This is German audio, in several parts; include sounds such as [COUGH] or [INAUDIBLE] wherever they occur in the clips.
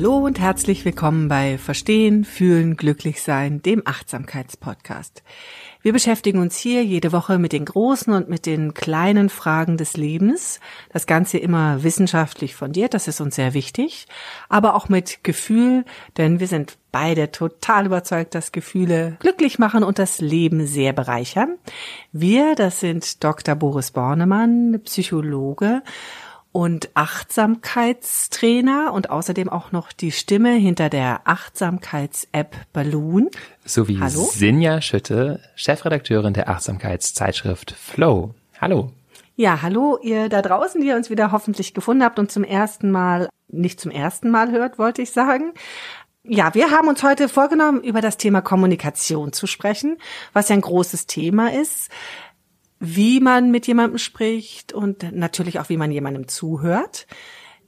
Hallo und herzlich willkommen bei Verstehen, Fühlen, Glücklich Sein, dem Achtsamkeitspodcast. Wir beschäftigen uns hier jede Woche mit den großen und mit den kleinen Fragen des Lebens. Das Ganze immer wissenschaftlich fundiert, das ist uns sehr wichtig, aber auch mit Gefühl, denn wir sind beide total überzeugt, dass Gefühle glücklich machen und das Leben sehr bereichern. Wir, das sind Dr. Boris Bornemann, Psychologe und Achtsamkeitstrainer und außerdem auch noch die Stimme hinter der Achtsamkeits-App Balloon. Sowie Hallo? Sinja Schütte, Chefredakteurin der Achtsamkeitszeitschrift Flow. Hallo. Ja, hallo ihr da draußen, die ihr uns wieder hoffentlich gefunden habt und zum ersten Mal, nicht zum ersten Mal hört, wollte ich sagen. Ja, wir haben uns heute vorgenommen, über das Thema Kommunikation zu sprechen, was ja ein großes Thema ist wie man mit jemandem spricht und natürlich auch, wie man jemandem zuhört.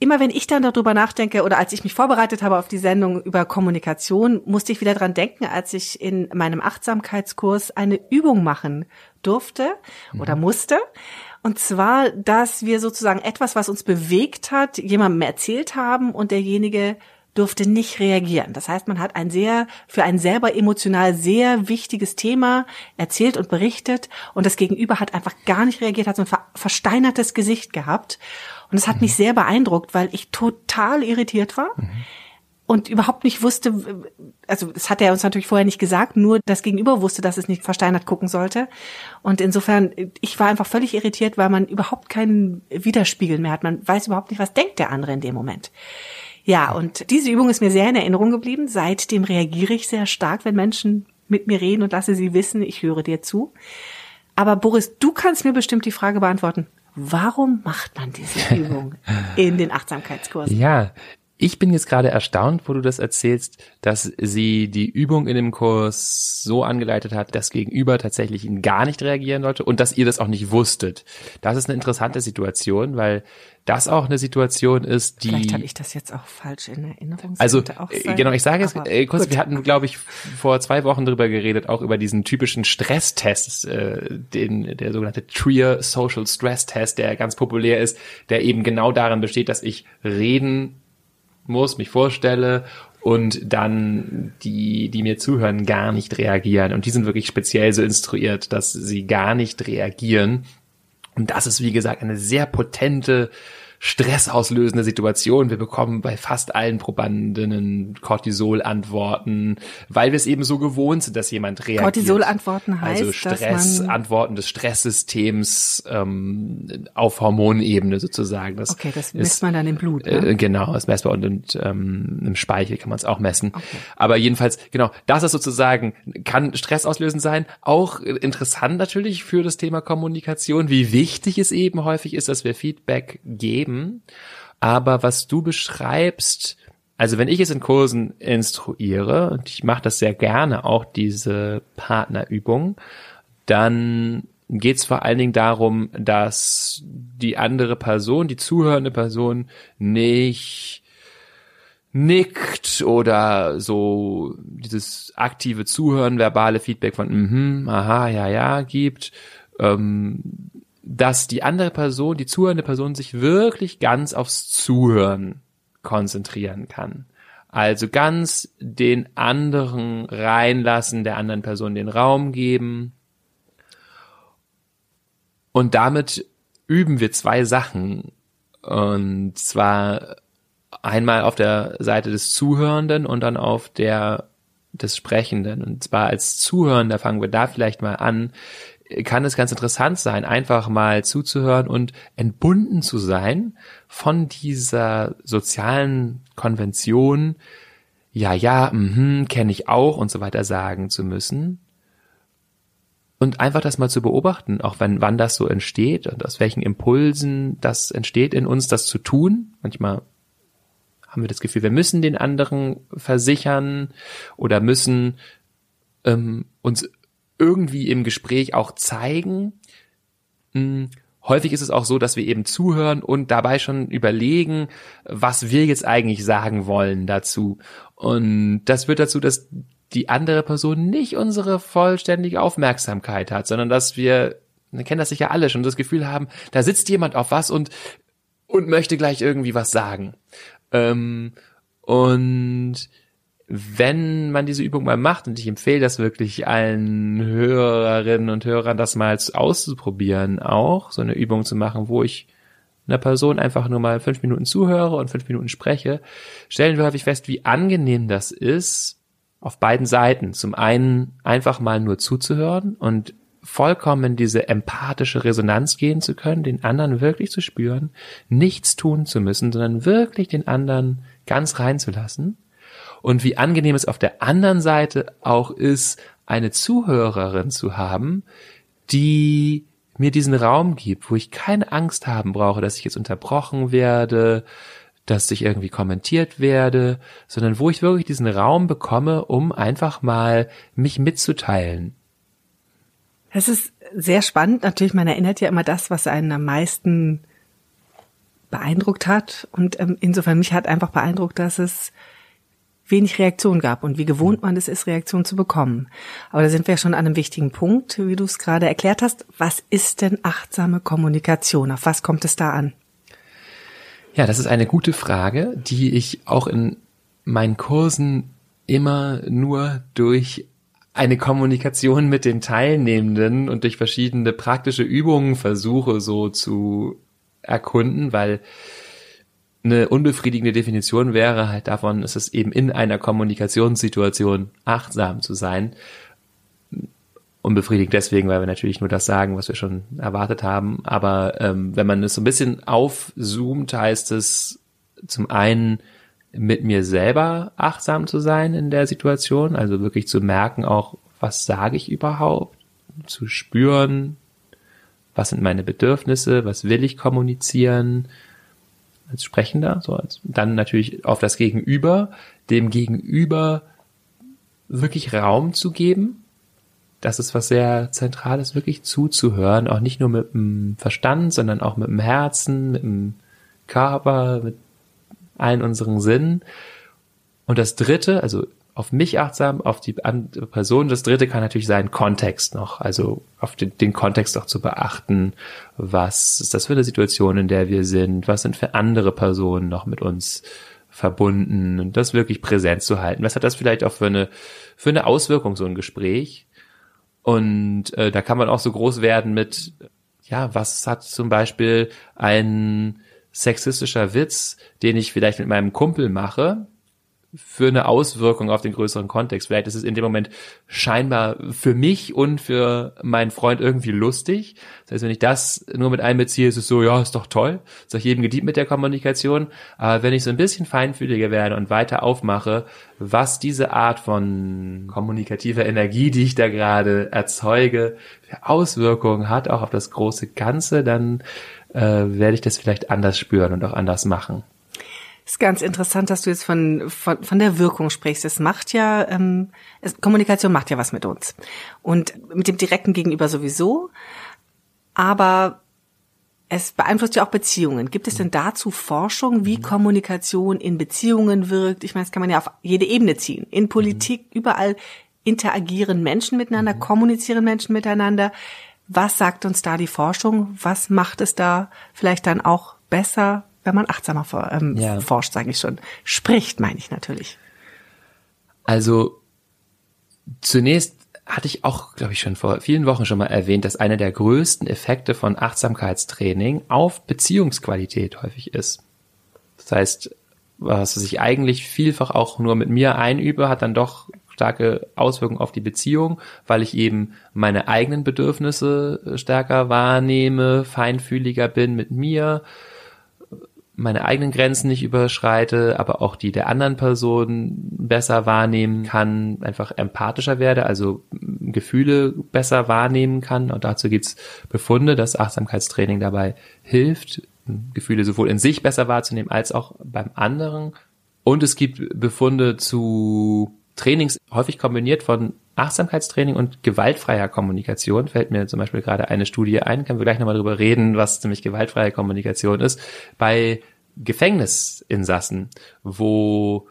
Immer wenn ich dann darüber nachdenke oder als ich mich vorbereitet habe auf die Sendung über Kommunikation, musste ich wieder dran denken, als ich in meinem Achtsamkeitskurs eine Übung machen durfte oder musste. Und zwar, dass wir sozusagen etwas, was uns bewegt hat, jemandem erzählt haben und derjenige durfte nicht reagieren. Das heißt, man hat ein sehr, für ein selber emotional sehr wichtiges Thema erzählt und berichtet und das Gegenüber hat einfach gar nicht reagiert, hat so ein ver versteinertes Gesicht gehabt. Und es hat mich sehr beeindruckt, weil ich total irritiert war. Und überhaupt nicht wusste, also das hat er uns natürlich vorher nicht gesagt, nur das Gegenüber wusste, dass es nicht versteinert gucken sollte. Und insofern, ich war einfach völlig irritiert, weil man überhaupt keinen Widerspiegel mehr hat. Man weiß überhaupt nicht, was denkt der andere in dem Moment. Ja, und diese Übung ist mir sehr in Erinnerung geblieben. Seitdem reagiere ich sehr stark, wenn Menschen mit mir reden und lasse sie wissen, ich höre dir zu. Aber Boris, du kannst mir bestimmt die Frage beantworten. Warum macht man diese [LAUGHS] Übung in den Achtsamkeitskursen? Ja, ich bin jetzt gerade erstaunt, wo du das erzählst, dass sie die Übung in dem Kurs so angeleitet hat, dass Gegenüber tatsächlich gar nicht reagieren sollte und dass ihr das auch nicht wusstet. Das ist eine interessante Situation, weil das auch eine Situation ist, die. Vielleicht habe ich das jetzt auch falsch in Erinnerung. Also äh, sein. genau, ich sage Aber äh, kurz, gut. wir hatten, glaube ich, vor zwei Wochen drüber geredet, auch über diesen typischen Stresstest, äh, den der sogenannte Trier Social Stress Test, der ganz populär ist, der eben genau darin besteht, dass ich reden muss, mich vorstelle und dann die, die mir zuhören, gar nicht reagieren. Und die sind wirklich speziell so instruiert, dass sie gar nicht reagieren. Und das ist, wie gesagt, eine sehr potente, stressauslösende Situation. Wir bekommen bei fast allen Probandinnen Cortisol-Antworten, weil wir es eben so gewohnt sind, dass jemand reagiert. Cortisol-Antworten heißt, also Stress, Antworten des Stresssystems ähm, auf Hormonebene sozusagen. Das Okay, das ist, misst man dann im Blut. Ne? äh, genau, das messbar und, und ähm, im Speichel kann man es auch messen. Aber jedenfalls, genau, das ist sozusagen, kann stressauslösend sein. Auch äh, interessant natürlich für das Thema Kommunikation, wie wichtig es eben häufig ist, dass wir Feedback geben. Aber was du beschreibst, also wenn ich es in Kursen instruiere, und ich mache das sehr gerne, auch diese Partnerübung, dann geht es vor allen Dingen darum, dass die andere Person, die zuhörende Person nicht nickt oder so dieses aktive Zuhören, verbale Feedback von mhm, aha, ja, ja gibt, ähm, dass die andere Person, die zuhörende Person sich wirklich ganz aufs Zuhören konzentrieren kann. Also ganz den anderen reinlassen, der anderen Person den Raum geben. Und damit üben wir zwei Sachen. Und zwar einmal auf der Seite des Zuhörenden und dann auf der des Sprechenden. Und zwar als Zuhörender fangen wir da vielleicht mal an. Kann es ganz interessant sein, einfach mal zuzuhören und entbunden zu sein von dieser sozialen Konvention, ja, ja, mhm, kenne ich auch und so weiter sagen zu müssen. Und einfach das mal zu beobachten, auch wenn, wann das so entsteht und aus welchen Impulsen das entsteht in uns, das zu tun. Manchmal haben wir das Gefühl, wir müssen den anderen versichern oder müssen ähm, uns irgendwie im Gespräch auch zeigen. Hm, häufig ist es auch so, dass wir eben zuhören und dabei schon überlegen, was wir jetzt eigentlich sagen wollen dazu. Und das führt dazu, dass die andere Person nicht unsere vollständige Aufmerksamkeit hat, sondern dass wir, wir kennen das sicher alle schon, das Gefühl haben, da sitzt jemand auf was und und möchte gleich irgendwie was sagen. Ähm, und wenn man diese Übung mal macht, und ich empfehle das wirklich allen Hörerinnen und Hörern, das mal auszuprobieren, auch so eine Übung zu machen, wo ich einer Person einfach nur mal fünf Minuten zuhöre und fünf Minuten spreche, stellen wir häufig fest, wie angenehm das ist, auf beiden Seiten. Zum einen einfach mal nur zuzuhören und vollkommen diese empathische Resonanz gehen zu können, den anderen wirklich zu spüren, nichts tun zu müssen, sondern wirklich den anderen ganz reinzulassen. Und wie angenehm es auf der anderen Seite auch ist, eine Zuhörerin zu haben, die mir diesen Raum gibt, wo ich keine Angst haben brauche, dass ich jetzt unterbrochen werde, dass ich irgendwie kommentiert werde, sondern wo ich wirklich diesen Raum bekomme, um einfach mal mich mitzuteilen, es ist sehr spannend. Natürlich, man erinnert ja immer das, was einen am meisten beeindruckt hat. Und ähm, insofern mich hat einfach beeindruckt, dass es wenig Reaktion gab und wie gewohnt man es ist, Reaktion zu bekommen. Aber da sind wir schon an einem wichtigen Punkt, wie du es gerade erklärt hast. Was ist denn achtsame Kommunikation? Auf was kommt es da an? Ja, das ist eine gute Frage, die ich auch in meinen Kursen immer nur durch eine Kommunikation mit den Teilnehmenden und durch verschiedene praktische Übungen versuche so zu erkunden, weil eine unbefriedigende Definition wäre halt davon, ist es eben in einer Kommunikationssituation achtsam zu sein. Unbefriedigend deswegen, weil wir natürlich nur das sagen, was wir schon erwartet haben. Aber ähm, wenn man es so ein bisschen aufzoomt, heißt es zum einen mit mir selber achtsam zu sein in der Situation, also wirklich zu merken auch, was sage ich überhaupt, zu spüren, was sind meine Bedürfnisse, was will ich kommunizieren als Sprechender, so als, dann natürlich auf das Gegenüber, dem Gegenüber wirklich Raum zu geben. Das ist was sehr Zentrales, wirklich zuzuhören, auch nicht nur mit dem Verstand, sondern auch mit dem Herzen, mit dem Körper, mit allen unseren Sinnen. Und das dritte, also auf mich achtsam, auf die andere Person. Das dritte kann natürlich sein Kontext noch, also auf den, den Kontext auch zu beachten. Was ist das für eine Situation, in der wir sind? Was sind für andere Personen noch mit uns verbunden? Und das wirklich präsent zu halten. Was hat das vielleicht auch für eine, für eine Auswirkung, so ein Gespräch? Und äh, da kann man auch so groß werden mit, ja, was hat zum Beispiel ein sexistischer Witz, den ich vielleicht mit meinem Kumpel mache, für eine Auswirkung auf den größeren Kontext. Vielleicht ist es in dem Moment scheinbar für mich und für meinen Freund irgendwie lustig. Das heißt, wenn ich das nur mit einbeziehe, ist es so, ja, ist doch toll. Ist doch jedem gedient mit der Kommunikation. Aber wenn ich so ein bisschen feinfühliger werde und weiter aufmache, was diese Art von kommunikativer Energie, die ich da gerade erzeuge, für Auswirkungen hat, auch auf das große Ganze, dann äh, werde ich das vielleicht anders spüren und auch anders machen. Ist ganz interessant, dass du jetzt von, von, von der Wirkung sprichst. Es macht ja, ähm, es, Kommunikation macht ja was mit uns. Und mit dem direkten Gegenüber sowieso. Aber es beeinflusst ja auch Beziehungen. Gibt es denn dazu Forschung, wie Kommunikation in Beziehungen wirkt? Ich meine, das kann man ja auf jede Ebene ziehen. In Politik, überall interagieren Menschen miteinander, kommunizieren Menschen miteinander. Was sagt uns da die Forschung? Was macht es da vielleicht dann auch besser, wenn man achtsamer ähm, ja. forscht, sage ich schon. Spricht, meine ich natürlich. Also zunächst hatte ich auch, glaube ich, schon vor vielen Wochen schon mal erwähnt, dass einer der größten Effekte von Achtsamkeitstraining auf Beziehungsqualität häufig ist. Das heißt, was ich eigentlich vielfach auch nur mit mir einübe, hat dann doch starke Auswirkungen auf die Beziehung, weil ich eben meine eigenen Bedürfnisse stärker wahrnehme, feinfühliger bin mit mir, meine eigenen Grenzen nicht überschreite, aber auch die der anderen Person besser wahrnehmen kann, einfach empathischer werde, also Gefühle besser wahrnehmen kann. Und dazu gibt's Befunde, dass Achtsamkeitstraining dabei hilft, Gefühle sowohl in sich besser wahrzunehmen als auch beim anderen. Und es gibt Befunde zu Trainings, häufig kombiniert von Achtsamkeitstraining und gewaltfreier Kommunikation. Fällt mir zum Beispiel gerade eine Studie ein, können wir gleich nochmal drüber reden, was nämlich gewaltfreie Kommunikation ist. Bei Gefängnisinsassen, wo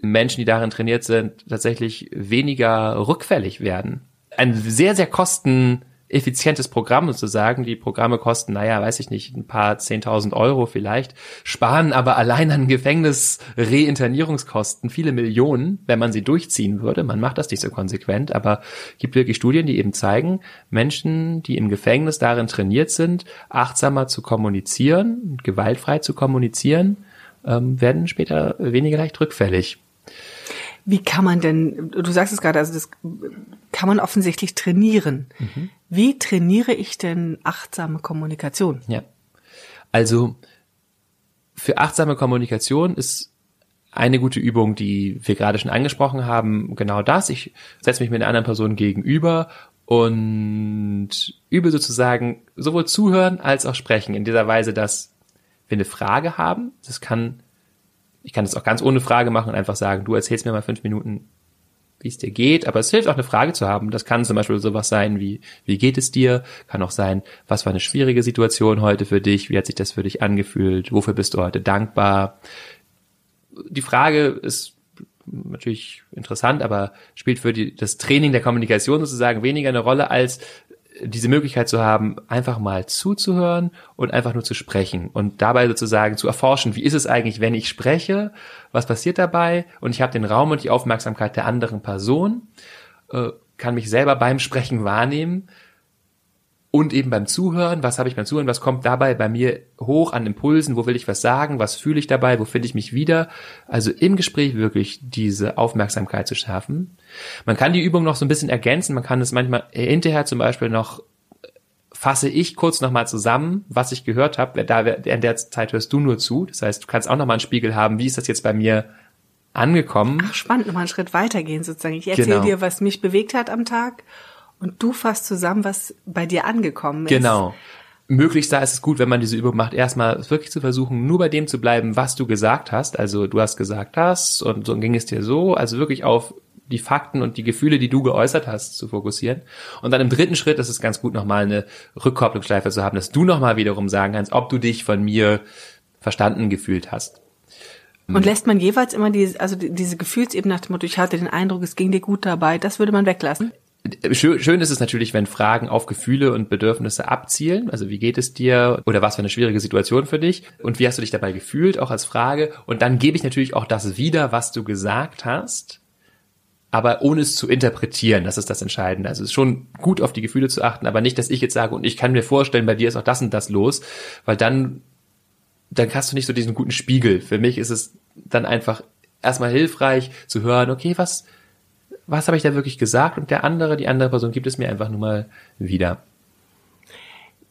Menschen, die darin trainiert sind, tatsächlich weniger rückfällig werden. Ein sehr, sehr kosten effizientes Programm sozusagen. Die Programme kosten, naja, weiß ich nicht, ein paar zehntausend Euro vielleicht, sparen aber allein an Gefängnis-Reinternierungskosten viele Millionen, wenn man sie durchziehen würde. Man macht das nicht so konsequent, aber gibt wirklich Studien, die eben zeigen, Menschen, die im Gefängnis darin trainiert sind, achtsamer zu kommunizieren, gewaltfrei zu kommunizieren, ähm, werden später weniger leicht rückfällig. Wie kann man denn, du sagst es gerade, also das kann man offensichtlich trainieren. Mhm. Wie trainiere ich denn achtsame Kommunikation? Ja. Also für achtsame Kommunikation ist eine gute Übung, die wir gerade schon angesprochen haben, genau das. Ich setze mich mit einer anderen Person gegenüber und übe sozusagen sowohl zuhören als auch sprechen in dieser Weise, dass wir eine Frage haben. Das kann ich kann das auch ganz ohne Frage machen und einfach sagen, du erzählst mir mal fünf Minuten, wie es dir geht. Aber es hilft auch eine Frage zu haben. Das kann zum Beispiel sowas sein wie, wie geht es dir? Kann auch sein, was war eine schwierige Situation heute für dich? Wie hat sich das für dich angefühlt? Wofür bist du heute dankbar? Die Frage ist natürlich interessant, aber spielt für die, das Training der Kommunikation sozusagen weniger eine Rolle als diese Möglichkeit zu haben, einfach mal zuzuhören und einfach nur zu sprechen und dabei sozusagen zu erforschen, wie ist es eigentlich, wenn ich spreche, was passiert dabei und ich habe den Raum und die Aufmerksamkeit der anderen Person, äh, kann mich selber beim Sprechen wahrnehmen und eben beim Zuhören, was habe ich beim Zuhören, was kommt dabei bei mir hoch an Impulsen, wo will ich was sagen, was fühle ich dabei, wo finde ich mich wieder. Also im Gespräch wirklich diese Aufmerksamkeit zu schärfen. Man kann die Übung noch so ein bisschen ergänzen, man kann es manchmal hinterher zum Beispiel noch fasse ich kurz nochmal zusammen, was ich gehört habe. Da in der Zeit hörst du nur zu. Das heißt, du kannst auch nochmal einen Spiegel haben, wie ist das jetzt bei mir angekommen. Ach, spannend, nochmal einen Schritt weitergehen sozusagen. Ich erzähle genau. dir, was mich bewegt hat am Tag und du fasst zusammen, was bei dir angekommen ist. Genau. Möglichst da ist es gut, wenn man diese Übung macht, erstmal wirklich zu versuchen, nur bei dem zu bleiben, was du gesagt hast. Also du hast gesagt das und so ging es dir so. Also wirklich auf die Fakten und die Gefühle, die du geäußert hast, zu fokussieren. Und dann im dritten Schritt ist es ganz gut, nochmal eine Rückkopplungsschleife zu haben, dass du nochmal wiederum sagen kannst, ob du dich von mir verstanden gefühlt hast. Und lässt man jeweils immer diese, also diese Gefühlsebene nach dem Motto, ich hatte den Eindruck, es ging dir gut dabei, das würde man weglassen? Schön, schön ist es natürlich, wenn Fragen auf Gefühle und Bedürfnisse abzielen. Also wie geht es dir oder was für eine schwierige Situation für dich und wie hast du dich dabei gefühlt, auch als Frage. Und dann gebe ich natürlich auch das wieder, was du gesagt hast, aber ohne es zu interpretieren. Das ist das Entscheidende. Also es ist schon gut auf die Gefühle zu achten, aber nicht, dass ich jetzt sage und ich kann mir vorstellen, bei dir ist auch das und das los, weil dann dann hast du nicht so diesen guten Spiegel. Für mich ist es dann einfach erstmal hilfreich zu hören, okay, was was habe ich da wirklich gesagt und der andere, die andere Person gibt es mir einfach nur mal wieder.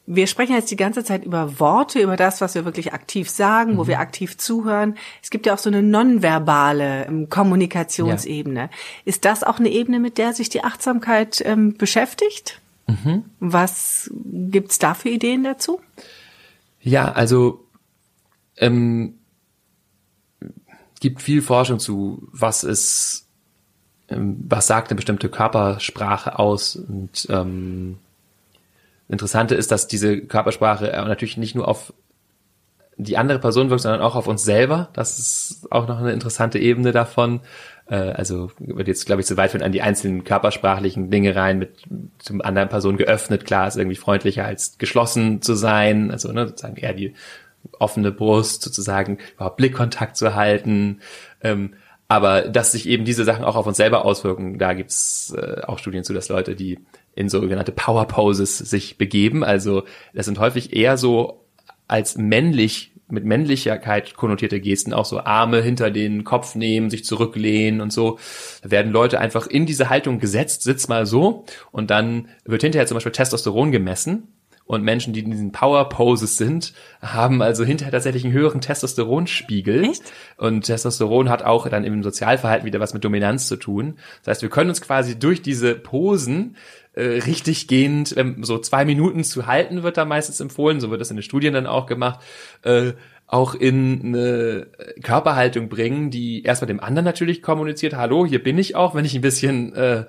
Wir sprechen jetzt die ganze Zeit über Worte, über das, was wir wirklich aktiv sagen, mhm. wo wir aktiv zuhören. Es gibt ja auch so eine nonverbale ähm, Kommunikationsebene. Ja. Ist das auch eine Ebene, mit der sich die Achtsamkeit ähm, beschäftigt? Mhm. Was gibt's da für Ideen dazu? Ja, also ähm, gibt viel Forschung zu, was ist was sagt eine bestimmte Körpersprache aus? Und ähm, Interessante ist, dass diese Körpersprache natürlich nicht nur auf die andere Person wirkt, sondern auch auf uns selber. Das ist auch noch eine interessante Ebene davon. Äh, also wird jetzt, glaube ich, zu weit führen an die einzelnen körpersprachlichen Dinge rein, mit zum anderen Person geöffnet. Klar, ist irgendwie freundlicher als geschlossen zu sein. Also ne, sozusagen eher die offene Brust, sozusagen überhaupt Blickkontakt zu halten. Aber dass sich eben diese Sachen auch auf uns selber auswirken, da gibt's äh, auch Studien zu, dass Leute, die in sogenannte Power Poses sich begeben, also das sind häufig eher so als männlich mit Männlichkeit konnotierte Gesten, auch so Arme hinter den Kopf nehmen, sich zurücklehnen und so. Da werden Leute einfach in diese Haltung gesetzt, sitzt mal so und dann wird hinterher zum Beispiel Testosteron gemessen und Menschen, die in diesen Power Poses sind, haben also hinterher tatsächlich einen höheren Testosteronspiegel. Echt? Und Testosteron hat auch dann im Sozialverhalten wieder was mit Dominanz zu tun. Das heißt, wir können uns quasi durch diese Posen äh, richtig gehend, so zwei Minuten zu halten, wird da meistens empfohlen, so wird das in den Studien dann auch gemacht, äh, auch in eine Körperhaltung bringen, die erstmal dem anderen natürlich kommuniziert, hallo, hier bin ich auch, wenn ich ein bisschen äh,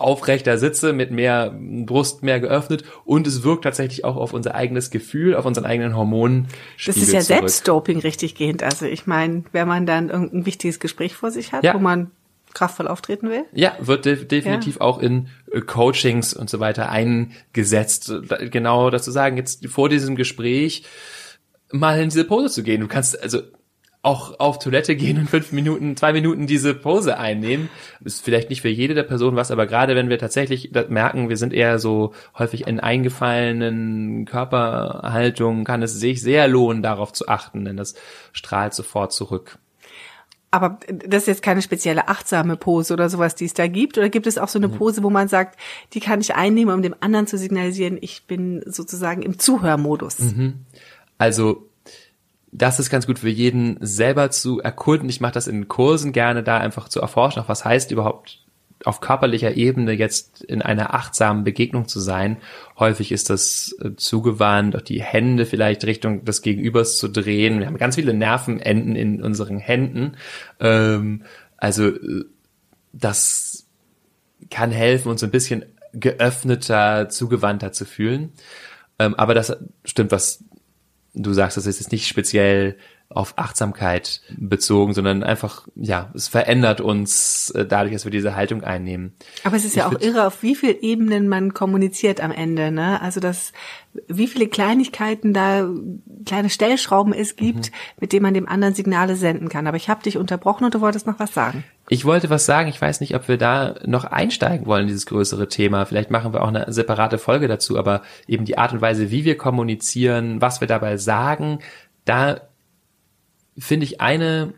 aufrechter sitze, mit mehr Brust mehr geöffnet und es wirkt tatsächlich auch auf unser eigenes Gefühl, auf unseren eigenen Hormonen. Das ist ja zurück. Selbstdoping richtig gehend. Also ich meine, wenn man dann irgendein wichtiges Gespräch vor sich hat, ja. wo man kraftvoll auftreten will? Ja, wird de definitiv ja. auch in äh, Coachings und so weiter eingesetzt. Genau das zu sagen, jetzt vor diesem Gespräch mal in diese Pose zu gehen. Du kannst, also auch auf Toilette gehen und fünf Minuten, zwei Minuten diese Pose einnehmen. Ist vielleicht nicht für jede der Personen was, aber gerade wenn wir tatsächlich merken, wir sind eher so häufig in eingefallenen Körperhaltungen, kann es sich sehr lohnen, darauf zu achten, denn das strahlt sofort zurück. Aber das ist jetzt keine spezielle achtsame Pose oder sowas, die es da gibt? Oder gibt es auch so eine Pose, wo man sagt, die kann ich einnehmen, um dem anderen zu signalisieren, ich bin sozusagen im Zuhörmodus? Mhm. Also das ist ganz gut für jeden selber zu erkunden. Ich mache das in Kursen gerne, da einfach zu erforschen, auch was heißt überhaupt auf körperlicher Ebene jetzt in einer achtsamen Begegnung zu sein. Häufig ist das äh, zugewandt, auch die Hände vielleicht Richtung des Gegenübers zu drehen. Wir haben ganz viele Nervenenden in unseren Händen. Ähm, also äh, das kann helfen, uns ein bisschen geöffneter, zugewandter zu fühlen. Ähm, aber das stimmt, was du sagst, das ist jetzt nicht speziell auf Achtsamkeit bezogen, sondern einfach, ja, es verändert uns äh, dadurch, dass wir diese Haltung einnehmen. Aber es ist ja ich auch irre, auf wie viel Ebenen man kommuniziert am Ende, ne? Also das, wie viele Kleinigkeiten da, kleine Stellschrauben es gibt, mhm. mit denen man dem anderen Signale senden kann. Aber ich habe dich unterbrochen und du wolltest noch was sagen. Ich wollte was sagen, ich weiß nicht, ob wir da noch einsteigen wollen, dieses größere Thema. Vielleicht machen wir auch eine separate Folge dazu, aber eben die Art und Weise, wie wir kommunizieren, was wir dabei sagen, da finde ich eine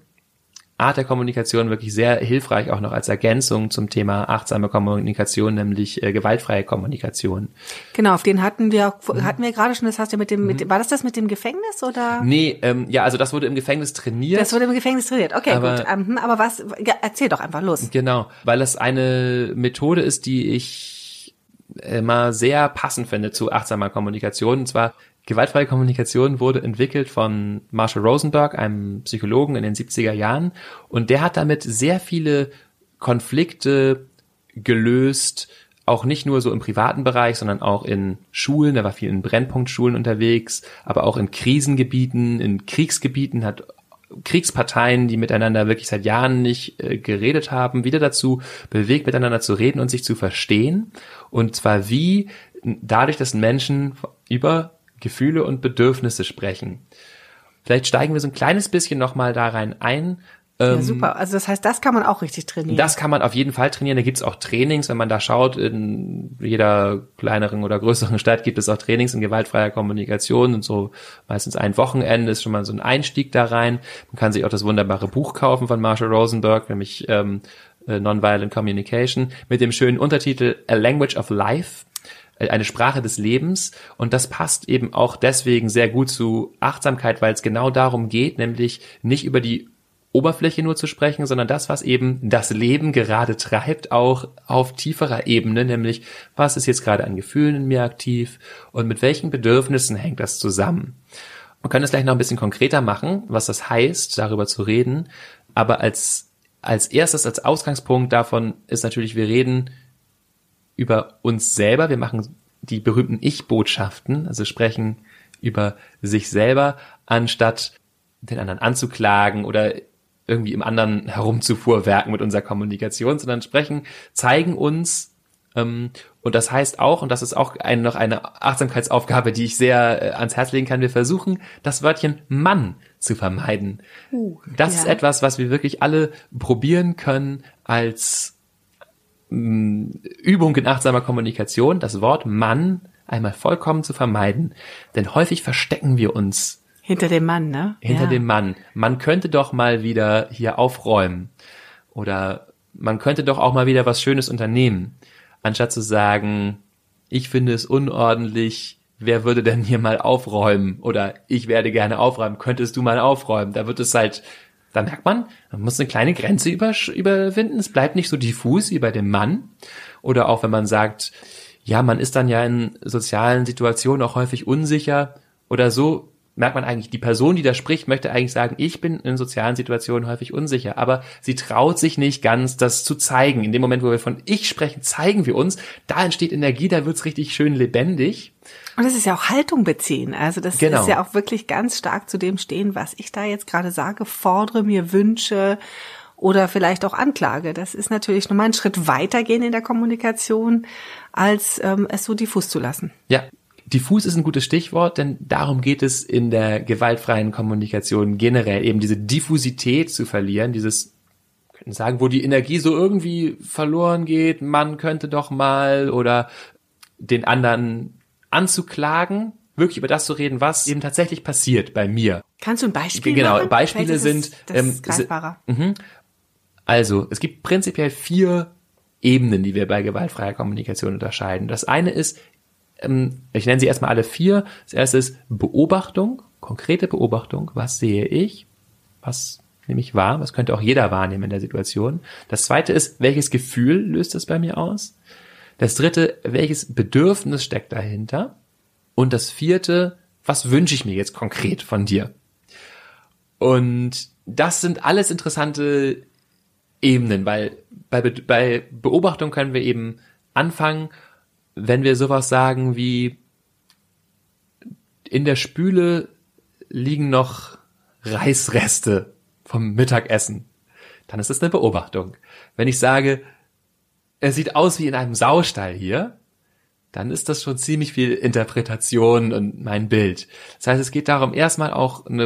Art der Kommunikation wirklich sehr hilfreich, auch noch als Ergänzung zum Thema achtsame Kommunikation, nämlich äh, gewaltfreie Kommunikation. Genau, auf den hatten wir mhm. hatten wir gerade schon, das hast du mit dem, mit, war das das mit dem Gefängnis oder? Nee, ähm, ja, also das wurde im Gefängnis trainiert. Das wurde im Gefängnis trainiert, okay, aber, gut. Ähm, aber was, ja, erzähl doch einfach los. Genau, weil das eine Methode ist, die ich immer sehr passend finde zu achtsamer Kommunikation. Und zwar Gewaltfreie Kommunikation wurde entwickelt von Marshall Rosenberg, einem Psychologen in den 70er Jahren. Und der hat damit sehr viele Konflikte gelöst, auch nicht nur so im privaten Bereich, sondern auch in Schulen. Er war viel in Brennpunktschulen unterwegs, aber auch in Krisengebieten, in Kriegsgebieten, hat Kriegsparteien, die miteinander wirklich seit Jahren nicht äh, geredet haben, wieder dazu bewegt, miteinander zu reden und sich zu verstehen. Und zwar wie dadurch, dass Menschen über Gefühle und Bedürfnisse sprechen. Vielleicht steigen wir so ein kleines bisschen nochmal da rein ein. Ja, ähm, super. Also das heißt, das kann man auch richtig trainieren. Das kann man auf jeden Fall trainieren. Da gibt's auch Trainings, wenn man da schaut. In jeder kleineren oder größeren Stadt gibt es auch Trainings in gewaltfreier Kommunikation und so meistens ein Wochenende ist schon mal so ein Einstieg da rein. Man kann sich auch das wunderbare Buch kaufen von Marshall Rosenberg, nämlich ähm, äh, Nonviolent Communication, mit dem schönen Untertitel A Language of Life eine Sprache des Lebens und das passt eben auch deswegen sehr gut zu Achtsamkeit, weil es genau darum geht, nämlich nicht über die Oberfläche nur zu sprechen, sondern das, was eben das Leben gerade treibt, auch auf tieferer Ebene, nämlich was ist jetzt gerade an Gefühlen in mir aktiv und mit welchen Bedürfnissen hängt das zusammen. Man kann es gleich noch ein bisschen konkreter machen, was das heißt, darüber zu reden, aber als als erstes, als Ausgangspunkt davon ist natürlich, wir reden über uns selber. Wir machen die berühmten Ich-Botschaften, also sprechen über sich selber, anstatt den anderen anzuklagen oder irgendwie im anderen herumzufuhrwerken mit unserer Kommunikation, sondern sprechen, zeigen uns, ähm, und das heißt auch, und das ist auch ein, noch eine Achtsamkeitsaufgabe, die ich sehr äh, ans Herz legen kann, wir versuchen, das Wörtchen Mann zu vermeiden. Uh, das ja. ist etwas, was wir wirklich alle probieren können als Übung in achtsamer Kommunikation, das Wort Mann einmal vollkommen zu vermeiden. Denn häufig verstecken wir uns Hinter dem Mann, ne? Hinter ja. dem Mann. Man könnte doch mal wieder hier aufräumen. Oder man könnte doch auch mal wieder was Schönes unternehmen. Anstatt zu sagen, ich finde es unordentlich, wer würde denn hier mal aufräumen? Oder ich werde gerne aufräumen, könntest du mal aufräumen? Da wird es halt, da merkt man, man muss eine kleine Grenze überwinden. Es bleibt nicht so diffus wie bei dem Mann. Oder auch wenn man sagt, ja, man ist dann ja in sozialen Situationen auch häufig unsicher oder so, merkt man eigentlich, die Person, die da spricht, möchte eigentlich sagen, ich bin in sozialen Situationen häufig unsicher, aber sie traut sich nicht ganz, das zu zeigen. In dem Moment, wo wir von ich sprechen, zeigen wir uns, da entsteht Energie, da wird's richtig schön lebendig. Und das ist ja auch Haltung beziehen. Also das Genau. ist ja auch wirklich ganz stark zu dem stehen, was ich da jetzt gerade sage, fordere mir Wünsche oder vielleicht auch Anklage. Das ist natürlich nochmal ein Schritt weitergehen in der Kommunikation, als ähm, es so diffus zu lassen. Ja, diffus ist ein gutes Stichwort, denn darum geht es in der gewaltfreien Kommunikation generell, eben diese Diffusität zu verlieren, dieses könnten sagen, wo die Energie so irgendwie verloren geht, man könnte doch mal oder den anderen anzuklagen, wirklich über das zu reden, was eben tatsächlich passiert bei mir. Kannst du ein Beispiel Genau, machen? Beispiele es- sind, das ähm, greifbarer. Also, es gibt prinzipiell vier Ebenen, die wir bei gewaltfreier Kommunikation unterscheiden. Das eine ist, ähm, ich nenne sie erstmal alle vier. Das erste ist Beobachtung, konkrete Beobachtung. Was sehe ich? Was nehme ich wahr? Was könnte auch jeder wahrnehmen in der Situation? Das zweite ist, welches Gefühl löst das bei mir aus? Das dritte, welches Bedürfnis steckt dahinter? Und das vierte, was wünsche ich mir jetzt konkret von dir? Und das sind alles interessante Ebenen, weil bei, Be bei Beobachtung können wir eben anfangen, wenn wir sowas sagen wie in der Spüle liegen noch Reisreste vom Mittagessen, dann ist das eine Beobachtung. Wenn ich sage, er sieht aus wie in einem Saustall hier, dann ist das schon ziemlich viel Interpretation und mein Bild. Das heißt, es geht darum, erstmal auch eine,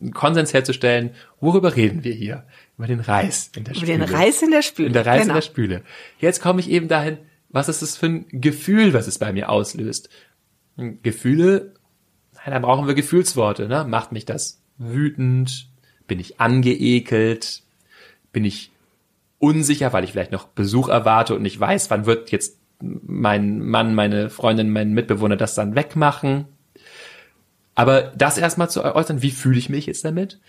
einen Konsens herzustellen, worüber reden wir hier? Über den Reis in der Über Spüle. den Reis in der Spüle. In der Reis genau. in der Spüle. Jetzt komme ich eben dahin, was ist das für ein Gefühl, was es bei mir auslöst? Gefühle, nein, da brauchen wir Gefühlsworte, ne? Macht mich das wütend? Bin ich angeekelt? Bin ich unsicher, weil ich vielleicht noch Besuch erwarte und nicht weiß, wann wird jetzt mein Mann, meine Freundin, mein Mitbewohner das dann wegmachen? Aber das erstmal zu äußern, wie fühle ich mich jetzt damit?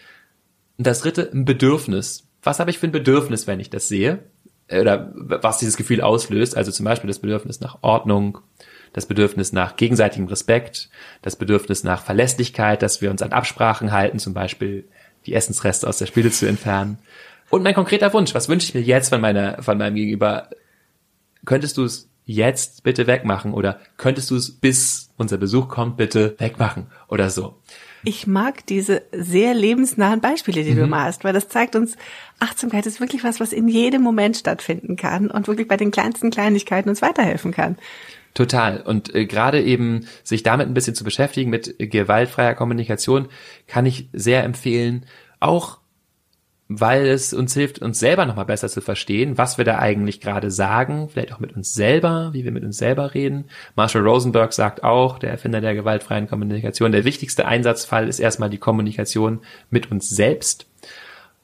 Und das dritte, ein Bedürfnis. Was habe ich für ein Bedürfnis, wenn ich das sehe? Oder was dieses Gefühl auslöst? Also zum Beispiel das Bedürfnis nach Ordnung, das Bedürfnis nach gegenseitigem Respekt, das Bedürfnis nach Verlässlichkeit, dass wir uns an Absprachen halten, zum Beispiel die Essensreste aus der Spüle zu entfernen. Und mein konkreter Wunsch, was wünsche ich mir jetzt von meiner, von meinem Gegenüber? Könntest du es jetzt bitte wegmachen oder könntest du es bis unser Besuch kommt bitte wegmachen oder so? Ich mag diese sehr lebensnahen Beispiele, die Mhm. du mal hast, weil das zeigt uns, Achtsamkeit ist wirklich was, was in jedem Moment stattfinden kann und wirklich bei den kleinsten Kleinigkeiten uns weiterhelfen kann. Total. Und äh, gerade eben sich damit ein bisschen zu beschäftigen mit gewaltfreier Kommunikation, kann ich sehr empfehlen, auch weil es uns hilft, uns selber nochmal besser zu verstehen, was wir da eigentlich gerade sagen, vielleicht auch mit uns selber, wie wir mit uns selber reden. Marshall Rosenberg sagt auch, der Erfinder der gewaltfreien Kommunikation, der wichtigste Einsatzfall ist erstmal die Kommunikation mit uns selbst.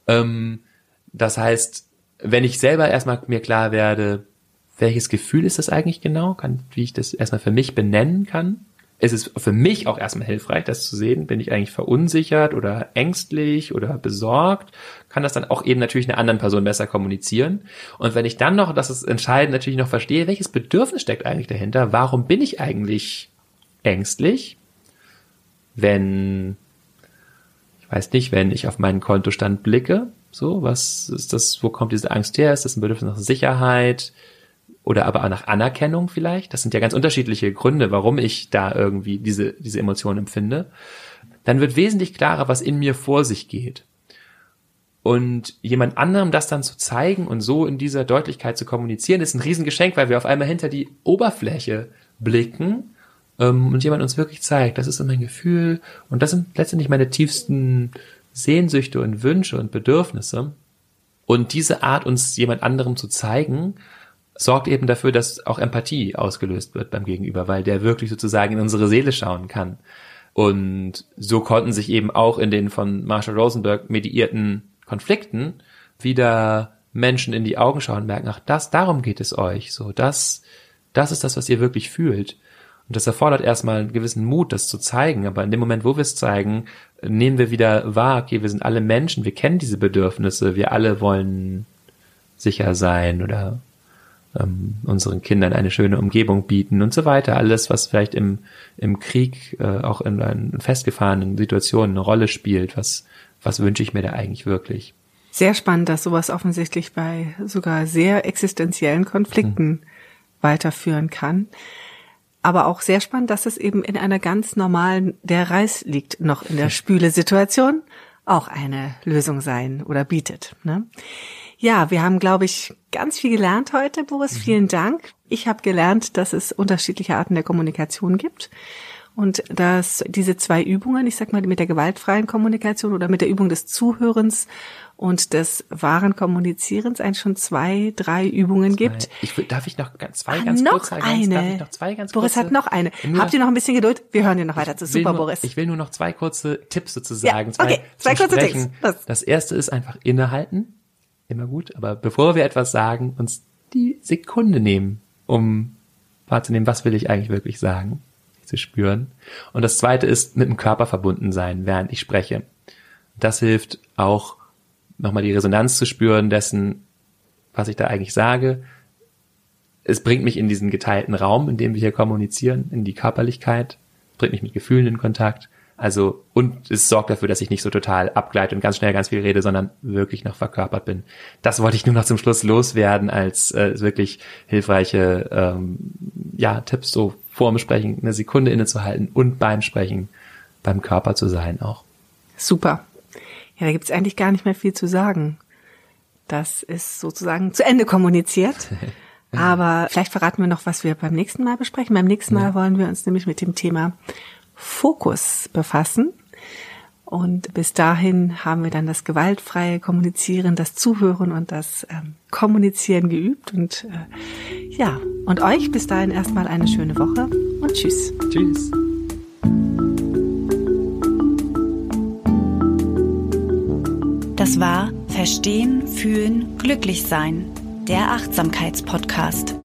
Ähm, das heißt, wenn ich selber erstmal mir klar werde, welches Gefühl ist das eigentlich genau, kann, wie ich das erstmal für mich benennen kann. Es ist für mich auch erstmal hilfreich, das zu sehen. Bin ich eigentlich verunsichert oder ängstlich oder besorgt? Kann das dann auch eben natürlich einer anderen Person besser kommunizieren? Und wenn ich dann noch, das ist entscheidend, natürlich noch verstehe, welches Bedürfnis steckt eigentlich dahinter? Warum bin ich eigentlich ängstlich? Wenn, ich weiß nicht, wenn ich auf meinen Kontostand blicke, so, was ist das, wo kommt diese Angst her? Ist das ein Bedürfnis nach Sicherheit? Oder aber auch nach Anerkennung vielleicht. Das sind ja ganz unterschiedliche Gründe, warum ich da irgendwie diese, diese Emotionen empfinde. Dann wird wesentlich klarer, was in mir vor sich geht. Und jemand anderem das dann zu zeigen und so in dieser Deutlichkeit zu kommunizieren, ist ein Riesengeschenk, weil wir auf einmal hinter die Oberfläche blicken ähm, und jemand uns wirklich zeigt, das ist so mein Gefühl und das sind letztendlich meine tiefsten Sehnsüchte und Wünsche und Bedürfnisse. Und diese Art, uns jemand anderem zu zeigen, sorgt eben dafür, dass auch Empathie ausgelöst wird beim Gegenüber, weil der wirklich sozusagen in unsere Seele schauen kann. Und so konnten sich eben auch in den von Marshall Rosenberg mediierten Konflikten wieder Menschen in die Augen schauen und merken, ach, das, darum geht es euch. So, das, das ist das, was ihr wirklich fühlt. Und das erfordert erstmal einen gewissen Mut, das zu zeigen. Aber in dem Moment, wo wir es zeigen, nehmen wir wieder wahr, okay, wir sind alle Menschen, wir kennen diese Bedürfnisse, wir alle wollen sicher sein oder ähm, unseren Kindern eine schöne Umgebung bieten und so weiter. Alles, was vielleicht im, im Krieg äh, auch in, in festgefahrenen Situationen eine Rolle spielt, was, was wünsche ich mir da eigentlich wirklich? Sehr spannend, dass sowas offensichtlich bei sogar sehr existenziellen Konflikten hm. weiterführen kann. Aber auch sehr spannend, dass es eben in einer ganz normalen, der Reis liegt noch in der Spüle-Situation, auch eine Lösung sein oder bietet. Ne? Ja, wir haben, glaube ich, ganz viel gelernt heute, Boris. Mhm. Vielen Dank. Ich habe gelernt, dass es unterschiedliche Arten der Kommunikation gibt und dass diese zwei Übungen, ich sag mal mit der gewaltfreien Kommunikation oder mit der Übung des Zuhörens und des wahren Kommunizierens eigentlich schon zwei, drei Übungen zwei. gibt. Ich, darf ich noch zwei ah, ganz noch kurz eine. Darf ich noch zwei ganz Boris kurze, hat noch eine. Habt ihr noch ein bisschen Geduld? Wir hören dir noch weiter zu. Super, nur, Boris. Ich will nur noch zwei kurze Tipps sozusagen. Ja, okay, zwei, zwei kurze Tipps. Das erste ist einfach innehalten immer gut. Aber bevor wir etwas sagen, uns die Sekunde nehmen, um wahrzunehmen, was will ich eigentlich wirklich sagen, zu spüren. Und das zweite ist mit dem Körper verbunden sein, während ich spreche. Das hilft auch, nochmal die Resonanz zu spüren dessen, was ich da eigentlich sage. Es bringt mich in diesen geteilten Raum, in dem wir hier kommunizieren, in die Körperlichkeit, bringt mich mit Gefühlen in Kontakt also, und es sorgt dafür, dass ich nicht so total abgleite und ganz schnell ganz viel rede, sondern wirklich noch verkörpert bin. Das wollte ich nur noch zum Schluss loswerden als äh, wirklich hilfreiche ähm, ja, Tipps, so vor dem Sprechen eine Sekunde innezuhalten und beim Sprechen beim Körper zu sein auch. Super. Ja, da gibt's eigentlich gar nicht mehr viel zu sagen. Das ist sozusagen zu Ende kommuniziert. [LAUGHS] Aber vielleicht verraten wir noch, was wir beim nächsten Mal besprechen. Beim nächsten Mal wollen wir uns nämlich mit dem Thema Fokus befassen. Und bis dahin haben wir dann das gewaltfreie Kommunizieren, das Zuhören und das ähm, Kommunizieren geübt. Und äh, ja, und euch bis dahin erstmal eine schöne Woche und tschüss. Tschüss. Das war Verstehen, Fühlen, Glücklich Sein, der Achtsamkeitspodcast.